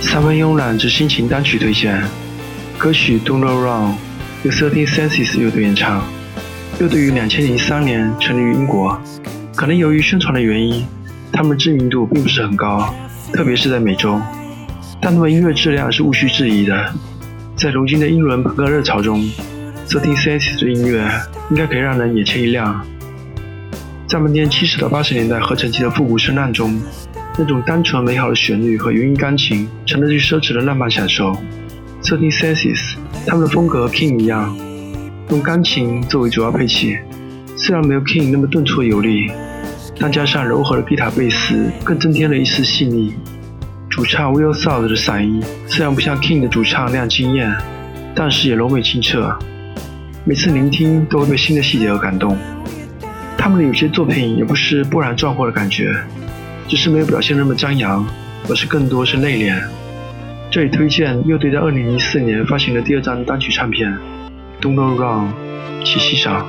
三分慵懒之心情单曲推荐，歌曲《Don't Go Wrong》由 Thirteen Senses 乐队演唱。乐队于2003年成立于英国，可能由于宣传的原因，他们知名度并不是很高，特别是在美洲。但他们音乐质量是毋需质疑的。在如今的英伦朋克热潮中，Thirteen Senses 的音乐应该可以让人眼前一亮。在我们念七十到八十年代合成器的复古声浪中。那种单纯美好的旋律和余音钢琴，成了最奢侈的浪漫享受。Thirteen Senses，他们的风格和 King 一样，用钢琴作为主要配器，虽然没有 King 那么顿挫有力，但加上柔和的吉他贝斯，更增添了一丝细腻。主唱 Will South 的嗓音虽然不像 King 的主唱那样惊艳，但是也柔美清澈，每次聆听都会被新的细节而感动。他们的有些作品也不是波澜壮阔的感觉。只是没有表现那么张扬，而是更多是内敛。这里推荐乐队在2014年发行的第二张单曲唱片《Don't Go Wrong》，请欣赏。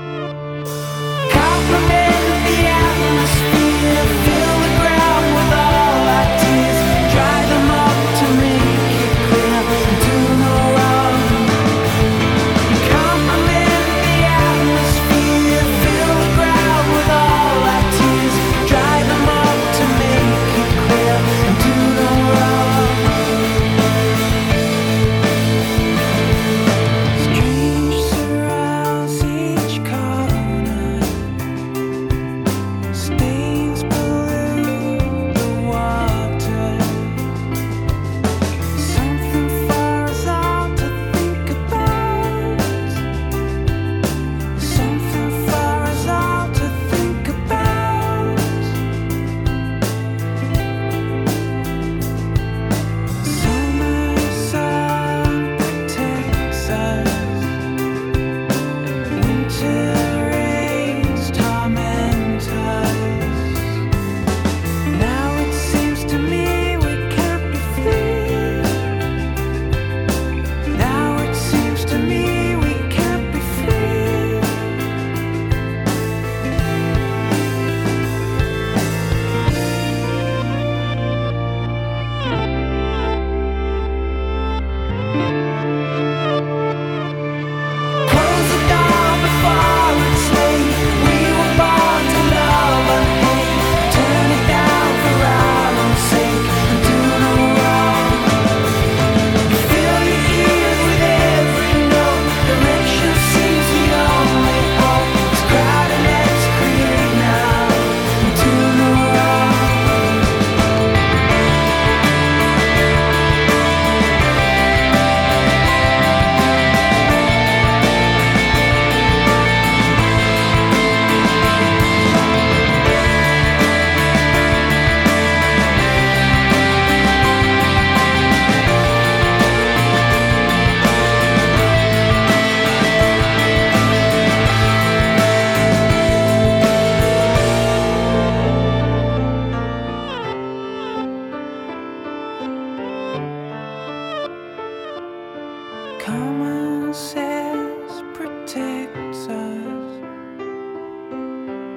Common sense protects us.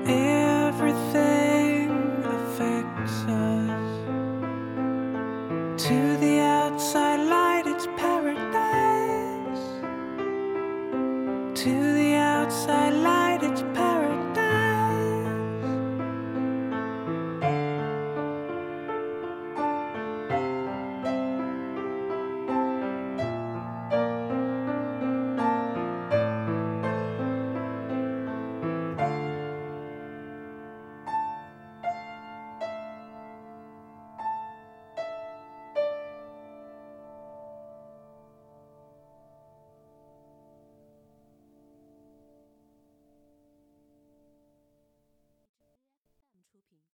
Everything affects us. To the outside light, it's paradise. To the outside light, it's paradise.